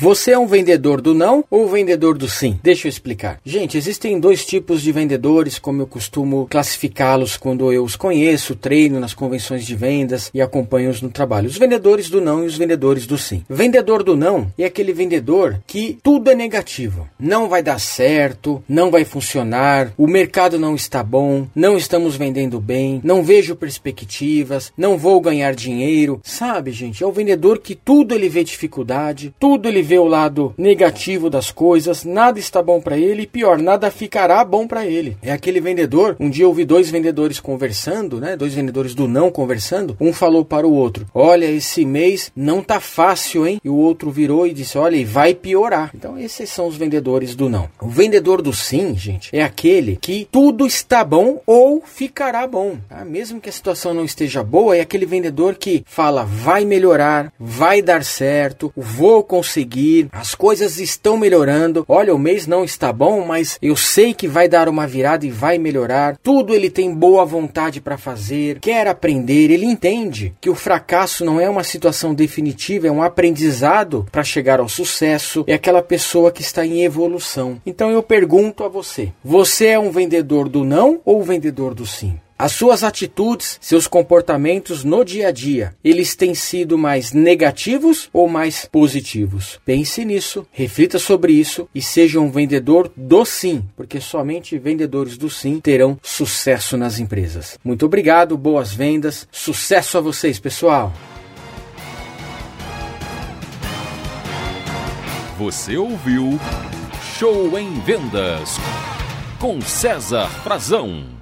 Você é um vendedor do não ou vendedor do sim? Deixa eu explicar. Gente, existem dois tipos de vendedores, como eu costumo classificá-los quando eu os conheço, treino nas convenções de vendas e acompanho-os no trabalho. Os vendedores do não e os vendedores do sim. Vendedor do não é aquele vendedor que tudo é negativo. Não vai dar certo, não vai funcionar, o mercado não está bom, não estamos vendendo bem, não vejo perspectivas, não vou ganhar dinheiro. Sabe, gente, é o vendedor que tudo ele vê dificuldade, tudo ele vê o lado negativo das coisas, nada está bom para ele e pior, nada ficará bom para ele. É aquele vendedor. Um dia eu ouvi dois vendedores conversando, né? Dois vendedores do não conversando. Um falou para o outro: "Olha, esse mês não tá fácil, hein?" E o outro virou e disse: "Olha, vai piorar". Então esses são os vendedores do não. O vendedor do sim, gente, é aquele que tudo está bom ou ficará bom. Tá? Mesmo que a situação não esteja boa, é aquele vendedor que fala: "Vai melhorar, vai dar certo, vou conseguir as coisas estão melhorando. Olha, o mês não está bom, mas eu sei que vai dar uma virada e vai melhorar. Tudo ele tem boa vontade para fazer, quer aprender, ele entende que o fracasso não é uma situação definitiva, é um aprendizado para chegar ao sucesso. É aquela pessoa que está em evolução. Então eu pergunto a você: você é um vendedor do não ou vendedor do sim? As suas atitudes, seus comportamentos no dia a dia, eles têm sido mais negativos ou mais positivos? Pense nisso, reflita sobre isso e seja um vendedor do sim, porque somente vendedores do sim terão sucesso nas empresas. Muito obrigado, boas vendas, sucesso a vocês, pessoal! Você ouviu Show em Vendas com César Frazão.